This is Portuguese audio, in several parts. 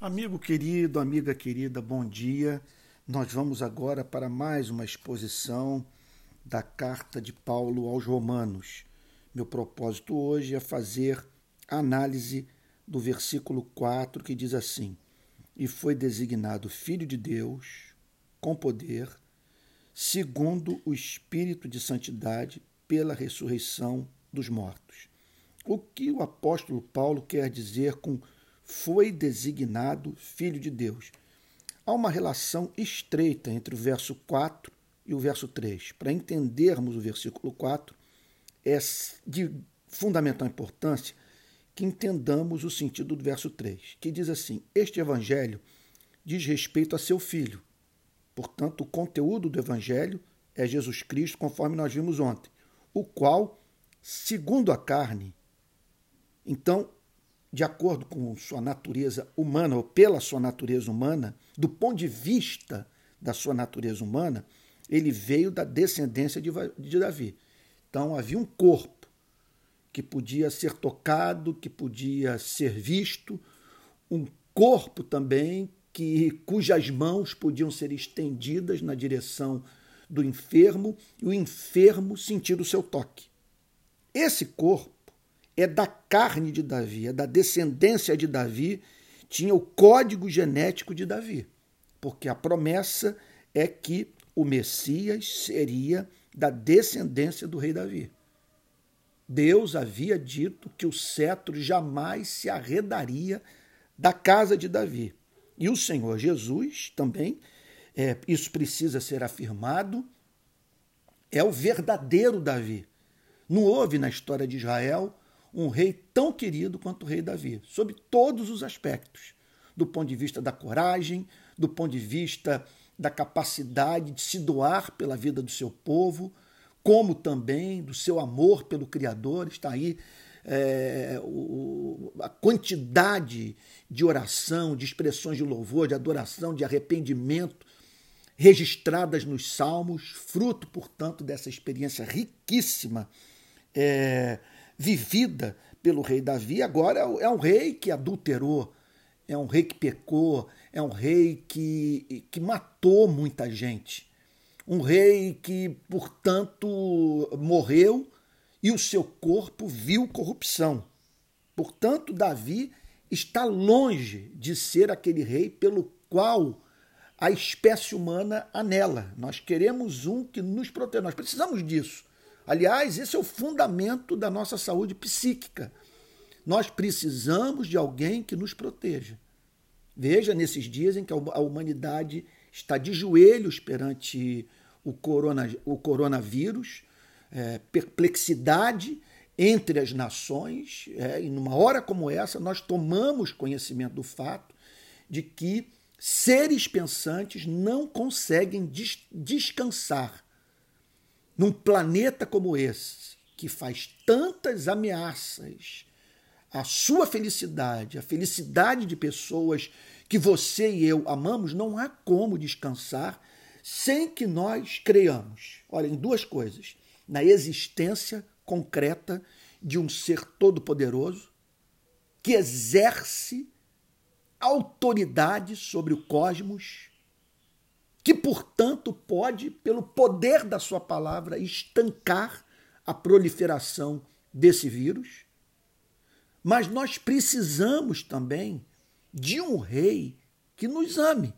Amigo querido, amiga querida, bom dia. Nós vamos agora para mais uma exposição da carta de Paulo aos Romanos. Meu propósito hoje é fazer análise do versículo 4 que diz assim: E foi designado Filho de Deus com poder, segundo o Espírito de Santidade, pela ressurreição dos mortos. O que o apóstolo Paulo quer dizer com foi designado Filho de Deus. Há uma relação estreita entre o verso 4 e o verso 3. Para entendermos o versículo 4, é de fundamental importância que entendamos o sentido do verso 3, que diz assim: Este evangelho diz respeito a seu filho. Portanto, o conteúdo do evangelho é Jesus Cristo, conforme nós vimos ontem, o qual, segundo a carne, então de acordo com sua natureza humana, ou pela sua natureza humana, do ponto de vista da sua natureza humana, ele veio da descendência de, Davi. Então havia um corpo que podia ser tocado, que podia ser visto, um corpo também que cujas mãos podiam ser estendidas na direção do enfermo e o enfermo sentir o seu toque. Esse corpo é da carne de Davi, é da descendência de Davi, tinha o código genético de Davi, porque a promessa é que o Messias seria da descendência do rei Davi. Deus havia dito que o cetro jamais se arredaria da casa de Davi. E o Senhor Jesus também, é, isso precisa ser afirmado, é o verdadeiro Davi. Não houve na história de Israel um rei tão querido quanto o rei Davi, sob todos os aspectos, do ponto de vista da coragem, do ponto de vista da capacidade de se doar pela vida do seu povo, como também do seu amor pelo Criador. Está aí é, o, a quantidade de oração, de expressões de louvor, de adoração, de arrependimento registradas nos Salmos, fruto, portanto, dessa experiência riquíssima. É, vivida pelo rei Davi, agora é um rei que adulterou, é um rei que pecou, é um rei que, que matou muita gente. Um rei que, portanto, morreu e o seu corpo viu corrupção. Portanto, Davi está longe de ser aquele rei pelo qual a espécie humana anela. Nós queremos um que nos proteja, nós precisamos disso. Aliás, esse é o fundamento da nossa saúde psíquica. Nós precisamos de alguém que nos proteja. Veja nesses dias em que a humanidade está de joelhos perante o, corona, o coronavírus, é, perplexidade entre as nações, é, e numa hora como essa, nós tomamos conhecimento do fato de que seres pensantes não conseguem des descansar num planeta como esse, que faz tantas ameaças à sua felicidade, à felicidade de pessoas que você e eu amamos, não há como descansar sem que nós creiamos. Olha, em duas coisas: na existência concreta de um ser todo-poderoso que exerce autoridade sobre o cosmos que, portanto, pode, pelo poder da sua palavra, estancar a proliferação desse vírus. Mas nós precisamos também de um rei que nos ame.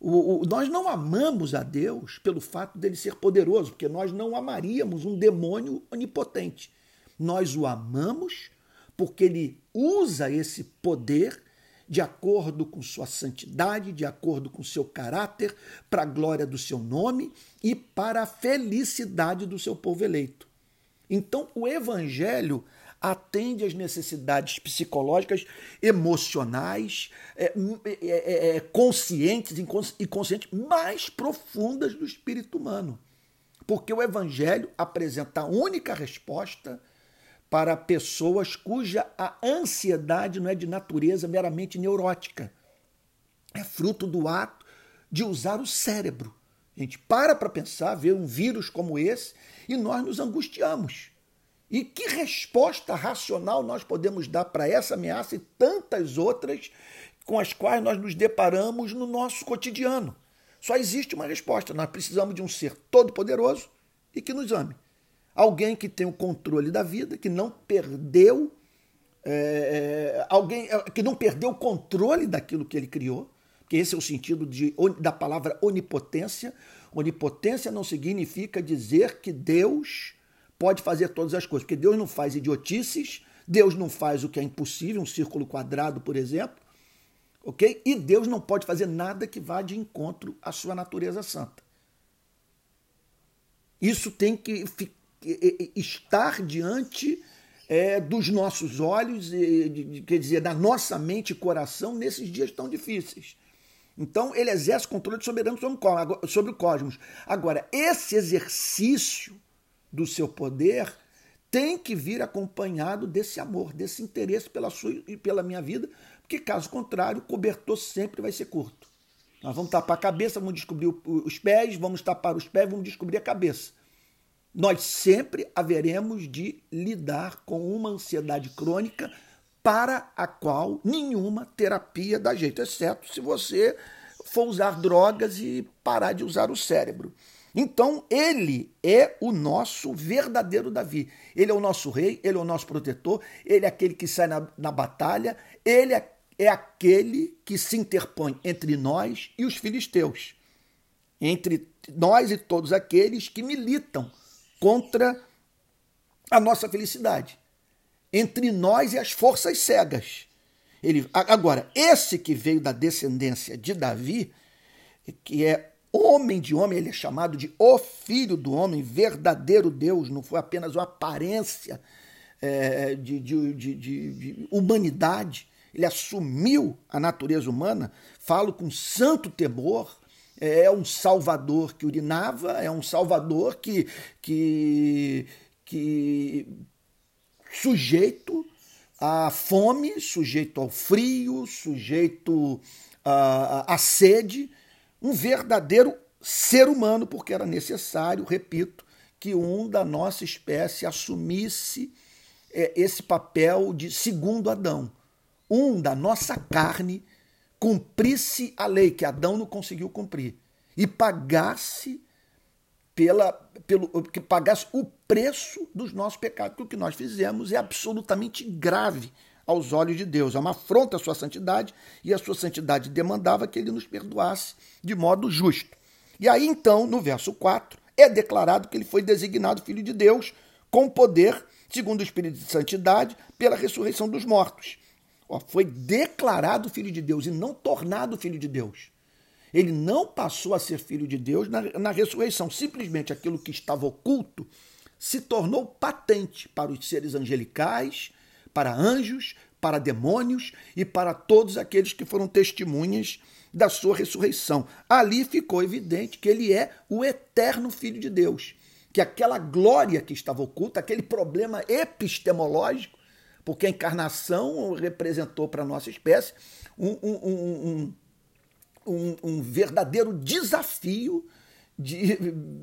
O, o, nós não amamos a Deus pelo fato dele ser poderoso, porque nós não amaríamos um demônio onipotente. Nós o amamos porque ele usa esse poder de acordo com sua santidade, de acordo com seu caráter, para a glória do seu nome e para a felicidade do seu povo eleito. Então, o evangelho atende às necessidades psicológicas, emocionais, é, é, é, é conscientes e inconscientes mais profundas do espírito humano. Porque o evangelho apresenta a única resposta para pessoas cuja a ansiedade não é de natureza meramente neurótica. É fruto do ato de usar o cérebro. A gente para para pensar, ver um vírus como esse e nós nos angustiamos. E que resposta racional nós podemos dar para essa ameaça e tantas outras com as quais nós nos deparamos no nosso cotidiano. Só existe uma resposta. Nós precisamos de um ser todo-poderoso e que nos ame. Alguém que tem o controle da vida, que não perdeu. É, alguém é, que não perdeu o controle daquilo que ele criou, que esse é o sentido de, da palavra onipotência. Onipotência não significa dizer que Deus pode fazer todas as coisas, porque Deus não faz idiotices, Deus não faz o que é impossível, um círculo quadrado, por exemplo, ok? E Deus não pode fazer nada que vá de encontro à sua natureza santa. Isso tem que estar diante é, dos nossos olhos, quer dizer, da nossa mente e coração nesses dias tão difíceis. Então, ele exerce controle soberano sobre o cosmos. Agora, esse exercício do seu poder tem que vir acompanhado desse amor, desse interesse pela sua e pela minha vida, porque caso contrário, o cobertor sempre vai ser curto. Nós vamos tapar a cabeça, vamos descobrir os pés, vamos tapar os pés, vamos descobrir a cabeça. Nós sempre haveremos de lidar com uma ansiedade crônica para a qual nenhuma terapia dá jeito, exceto se você for usar drogas e parar de usar o cérebro. Então, ele é o nosso verdadeiro Davi. Ele é o nosso rei, ele é o nosso protetor, ele é aquele que sai na, na batalha, ele é, é aquele que se interpõe entre nós e os filisteus, entre nós e todos aqueles que militam contra a nossa felicidade entre nós e as forças cegas. Ele, agora, esse que veio da descendência de Davi, que é homem de homem, ele é chamado de o filho do homem, verdadeiro Deus, não foi apenas uma aparência é, de, de, de, de, humanidade, ele assumiu a natureza humana, falo com santo temor, é um salvador que urinava, é um salvador que, que, que sujeito à fome, sujeito ao frio, sujeito à, à sede, um verdadeiro ser humano, porque era necessário, repito, que um da nossa espécie assumisse é, esse papel de segundo Adão. Um da nossa carne cumprisse a lei que Adão não conseguiu cumprir e pagasse pela, pelo que pagasse o preço dos nossos pecados. Porque o que nós fizemos é absolutamente grave aos olhos de Deus. É uma afronta à sua santidade e a sua santidade demandava que ele nos perdoasse de modo justo. E aí então, no verso 4, é declarado que ele foi designado filho de Deus com poder, segundo o Espírito de Santidade, pela ressurreição dos mortos. Foi declarado filho de Deus e não tornado filho de Deus. Ele não passou a ser filho de Deus na, na ressurreição. Simplesmente aquilo que estava oculto se tornou patente para os seres angelicais, para anjos, para demônios e para todos aqueles que foram testemunhas da sua ressurreição. Ali ficou evidente que ele é o eterno Filho de Deus, que aquela glória que estava oculta, aquele problema epistemológico, porque a encarnação representou para a nossa espécie um, um, um, um, verdadeiro desafio de,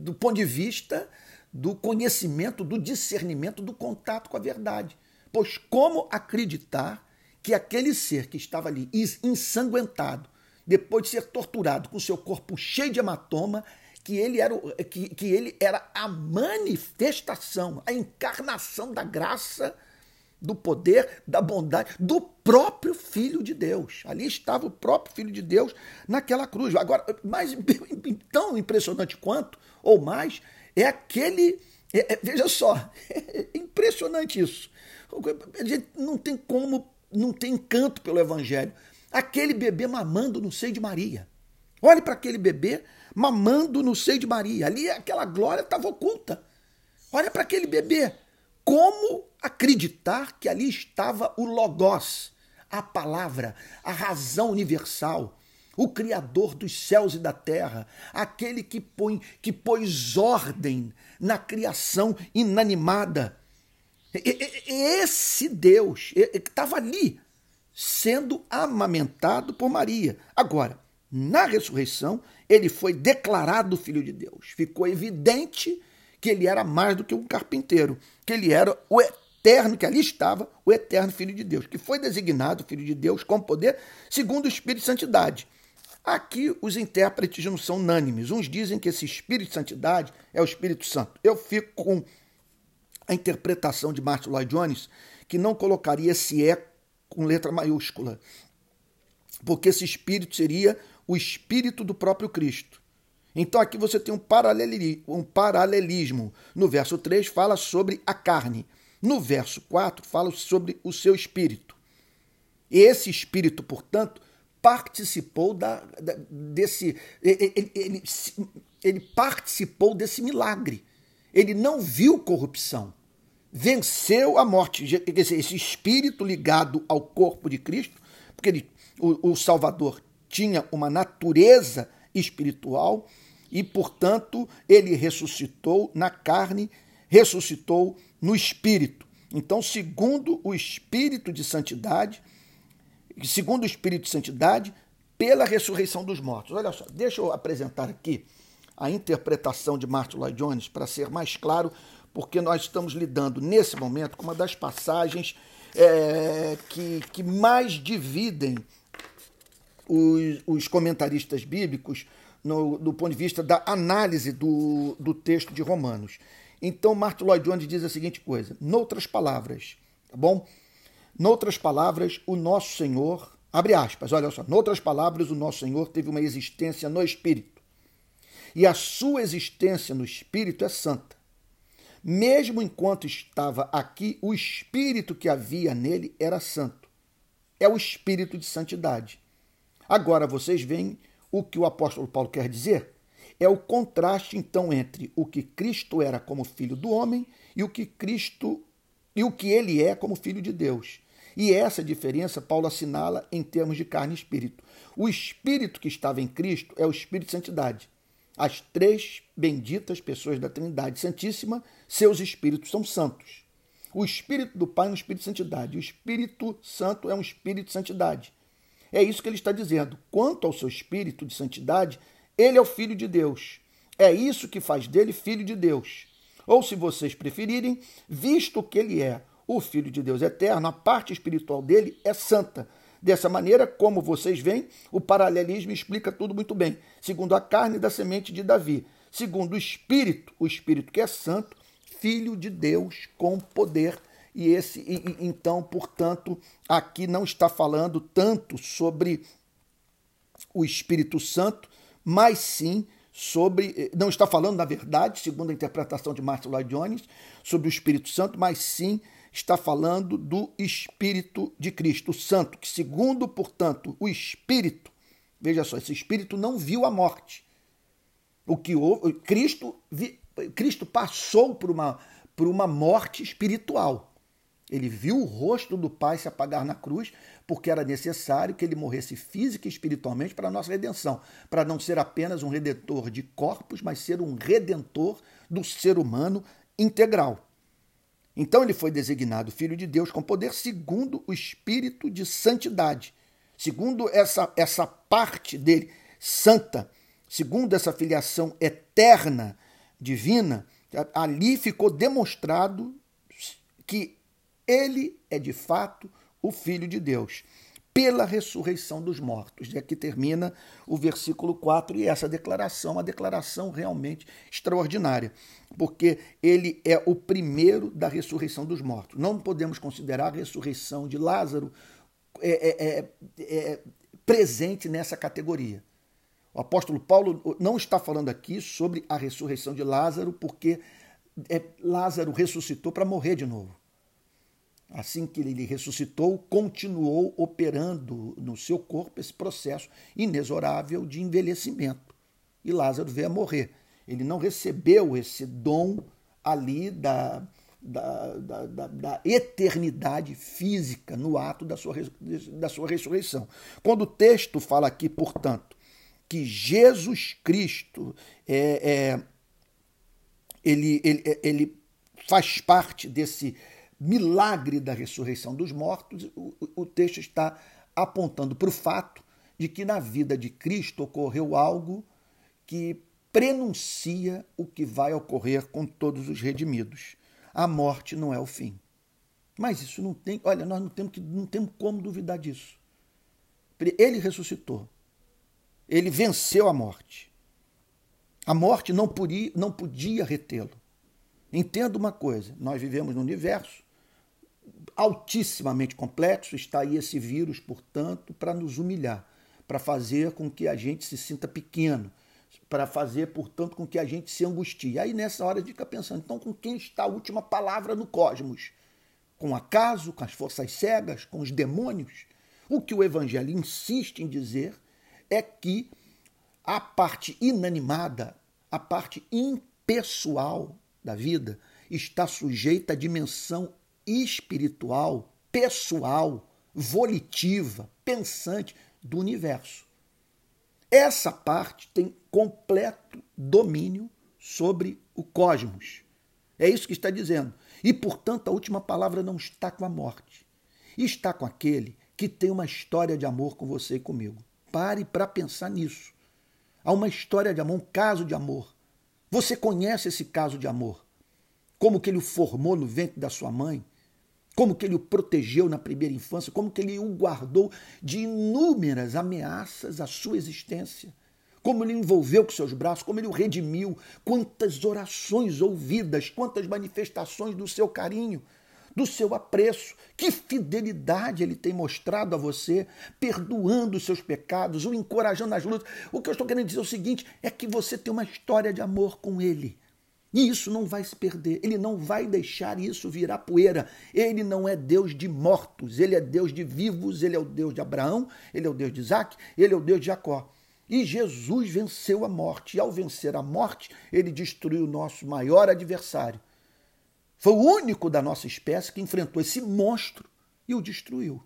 do ponto de vista do conhecimento, do discernimento, do contato com a verdade. Pois como acreditar que aquele ser que estava ali ensanguentado, depois de ser torturado, com seu corpo cheio de hematoma, que ele era, que, que ele era a manifestação, a encarnação da graça do poder, da bondade, do próprio Filho de Deus. Ali estava o próprio Filho de Deus naquela cruz. Agora, mais tão impressionante quanto, ou mais, é aquele. É, é, veja só, é impressionante isso. A gente não tem como, não tem encanto pelo Evangelho. Aquele bebê mamando no seio de Maria. Olhe para aquele bebê mamando no seio de Maria. Ali aquela glória estava oculta. Olha para aquele bebê como acreditar que ali estava o Logos, a palavra, a razão universal, o Criador dos céus e da terra, aquele que, põe, que pôs ordem na criação inanimada. Esse Deus estava ali, sendo amamentado por Maria. Agora, na ressurreição, ele foi declarado Filho de Deus. Ficou evidente que ele era mais do que um carpinteiro, que ele era o eterno, que ali estava, o eterno Filho de Deus, que foi designado Filho de Deus com poder, segundo o Espírito de Santidade. Aqui os intérpretes não são unânimes. Uns dizem que esse Espírito de Santidade é o Espírito Santo. Eu fico com a interpretação de Martin Lloyd Jones, que não colocaria esse é com letra maiúscula, porque esse Espírito seria o Espírito do próprio Cristo. Então aqui você tem um paralelismo, um paralelismo. No verso 3 fala sobre a carne. No verso 4 fala sobre o seu espírito. E esse espírito, portanto, participou da, da desse ele, ele, ele participou desse milagre. Ele não viu corrupção. Venceu a morte. Esse espírito ligado ao corpo de Cristo, porque ele, o, o Salvador tinha uma natureza espiritual e, portanto, ele ressuscitou na carne, ressuscitou no espírito. Então, segundo o espírito de santidade, segundo o espírito de santidade, pela ressurreição dos mortos. Olha só, deixa eu apresentar aqui a interpretação de Martin Lloyd Jones para ser mais claro, porque nós estamos lidando nesse momento com uma das passagens é, que, que mais dividem os, os comentaristas bíblicos no, do ponto de vista da análise do, do texto de Romanos. Então, Martin Lloyd Jones diz a seguinte coisa: noutras palavras, tá bom? Noutras palavras, o nosso Senhor, abre aspas, olha só, noutras palavras, o nosso Senhor teve uma existência no Espírito. E a sua existência no Espírito é santa. Mesmo enquanto estava aqui, o Espírito que havia nele era santo. É o Espírito de santidade. Agora vocês veem o que o apóstolo Paulo quer dizer? É o contraste então entre o que Cristo era como filho do homem e o que Cristo e o que ele é como filho de Deus. E essa diferença Paulo assinala em termos de carne e espírito. O espírito que estava em Cristo é o espírito de santidade. As três benditas pessoas da Trindade Santíssima, seus espíritos são santos. O espírito do Pai é um espírito de santidade. O Espírito Santo é um espírito de santidade. É isso que ele está dizendo. Quanto ao seu espírito de santidade, ele é o filho de Deus. É isso que faz dele filho de Deus. Ou, se vocês preferirem, visto que ele é o filho de Deus eterno, a parte espiritual dele é santa. Dessa maneira, como vocês veem, o paralelismo explica tudo muito bem. Segundo a carne da semente de Davi, segundo o espírito, o espírito que é santo, filho de Deus com poder e esse e, então, portanto, aqui não está falando tanto sobre o Espírito Santo, mas sim sobre eh, não está falando na verdade, segundo a interpretação de Martin Lloyd Jones, sobre o Espírito Santo, mas sim está falando do Espírito de Cristo, o Santo, que segundo, portanto, o Espírito, veja só, esse Espírito não viu a morte. O que houve, Cristo, Cristo passou por uma, por uma morte espiritual. Ele viu o rosto do Pai se apagar na cruz, porque era necessário que ele morresse física e espiritualmente para a nossa redenção, para não ser apenas um redentor de corpos, mas ser um redentor do ser humano integral. Então ele foi designado Filho de Deus com poder segundo o espírito de santidade, segundo essa, essa parte dele santa, segundo essa filiação eterna, divina, ali ficou demonstrado que ele é de fato o Filho de Deus, pela ressurreição dos mortos. E aqui termina o versículo 4 e essa declaração, uma declaração realmente extraordinária, porque ele é o primeiro da ressurreição dos mortos. Não podemos considerar a ressurreição de Lázaro é, é, é, é presente nessa categoria. O apóstolo Paulo não está falando aqui sobre a ressurreição de Lázaro, porque é, Lázaro ressuscitou para morrer de novo assim que ele ressuscitou, continuou operando no seu corpo esse processo inexorável de envelhecimento. E Lázaro veio a morrer. Ele não recebeu esse dom ali da, da, da, da, da eternidade física no ato da sua, da sua ressurreição. Quando o texto fala aqui, portanto, que Jesus Cristo é, é ele, ele, ele faz parte desse milagre da ressurreição dos mortos, o, o texto está apontando para o fato de que na vida de Cristo ocorreu algo que prenuncia o que vai ocorrer com todos os redimidos. A morte não é o fim. Mas isso não tem, olha, nós não temos, que, não temos como duvidar disso. Ele ressuscitou. Ele venceu a morte. A morte não podia, não podia retê-lo. Entenda uma coisa: nós vivemos num universo altissimamente complexo, está aí esse vírus, portanto, para nos humilhar, para fazer com que a gente se sinta pequeno, para fazer, portanto, com que a gente se angustie. Aí nessa hora a gente fica pensando, então com quem está a última palavra no cosmos? Com o acaso, com as forças cegas, com os demônios? O que o evangelho insiste em dizer é que a parte inanimada, a parte impessoal da vida está sujeita à dimensão espiritual, pessoal, volitiva, pensante do universo. Essa parte tem completo domínio sobre o cosmos. É isso que está dizendo. E, portanto, a última palavra não está com a morte. Está com aquele que tem uma história de amor com você e comigo. Pare para pensar nisso. Há uma história de amor, um caso de amor. Você conhece esse caso de amor? Como que ele o formou no ventre da sua mãe? Como que ele o protegeu na primeira infância? Como que ele o guardou de inúmeras ameaças à sua existência? Como ele envolveu com seus braços, como ele o redimiu, quantas orações ouvidas, quantas manifestações do seu carinho do seu apreço. Que fidelidade ele tem mostrado a você, perdoando os seus pecados, o encorajando nas lutas. O que eu estou querendo dizer é o seguinte: é que você tem uma história de amor com ele. E isso não vai se perder, ele não vai deixar isso virar poeira. Ele não é Deus de mortos, ele é Deus de vivos, ele é o Deus de Abraão, ele é o Deus de Isaac, ele é o Deus de Jacó. E Jesus venceu a morte, e ao vencer a morte, ele destruiu o nosso maior adversário, foi o único da nossa espécie que enfrentou esse monstro e o destruiu.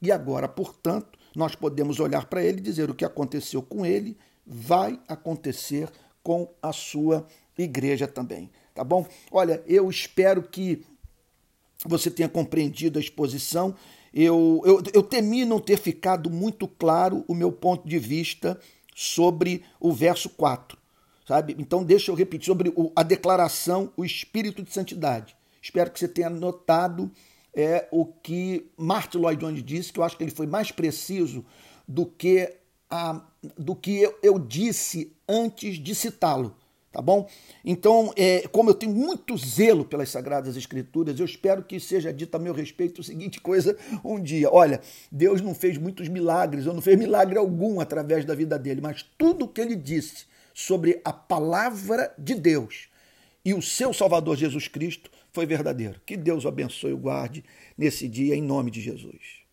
E agora, portanto, nós podemos olhar para ele e dizer o que aconteceu com ele vai acontecer com a sua igreja também. Tá bom? Olha, eu espero que você tenha compreendido a exposição. Eu, eu, eu temi não ter ficado muito claro o meu ponto de vista sobre o verso 4 sabe? Então deixa eu repetir sobre o, a declaração, o espírito de santidade. Espero que você tenha notado é, o que Martin Lloyd Jones disse, que eu acho que ele foi mais preciso do que, a, do que eu, eu disse antes de citá-lo. Tá bom? Então, é, como eu tenho muito zelo pelas Sagradas Escrituras, eu espero que seja dito a meu respeito a seguinte coisa um dia. Olha, Deus não fez muitos milagres, ou não fez milagre algum através da vida dele, mas tudo o que ele disse sobre a palavra de Deus e o seu Salvador Jesus Cristo foi verdadeiro. Que Deus o abençoe e o guarde nesse dia, em nome de Jesus.